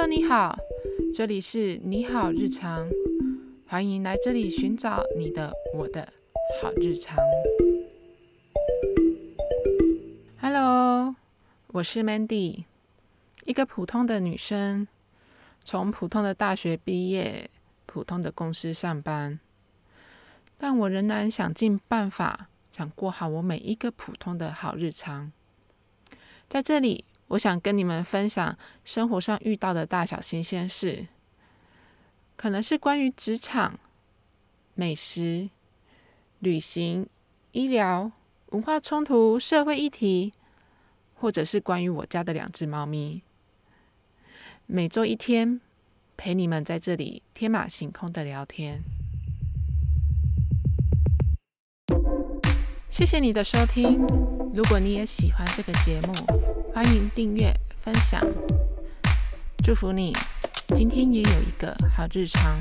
Hello，你好，这里是你好日常，欢迎来这里寻找你的、我的好日常。Hello，我是 Mandy，一个普通的女生，从普通的大学毕业，普通的公司上班，但我仍然想尽办法，想过好我每一个普通的好日常。在这里，我想跟你们分享生活上遇到的大小新鲜事，可能是关于职场、美食、旅行、医疗、文化冲突、社会议题，或者是关于我家的两只猫咪。每周一天，陪你们在这里天马行空的聊天。谢谢你的收听。如果你也喜欢这个节目，欢迎订阅、分享。祝福你今天也有一个好日常。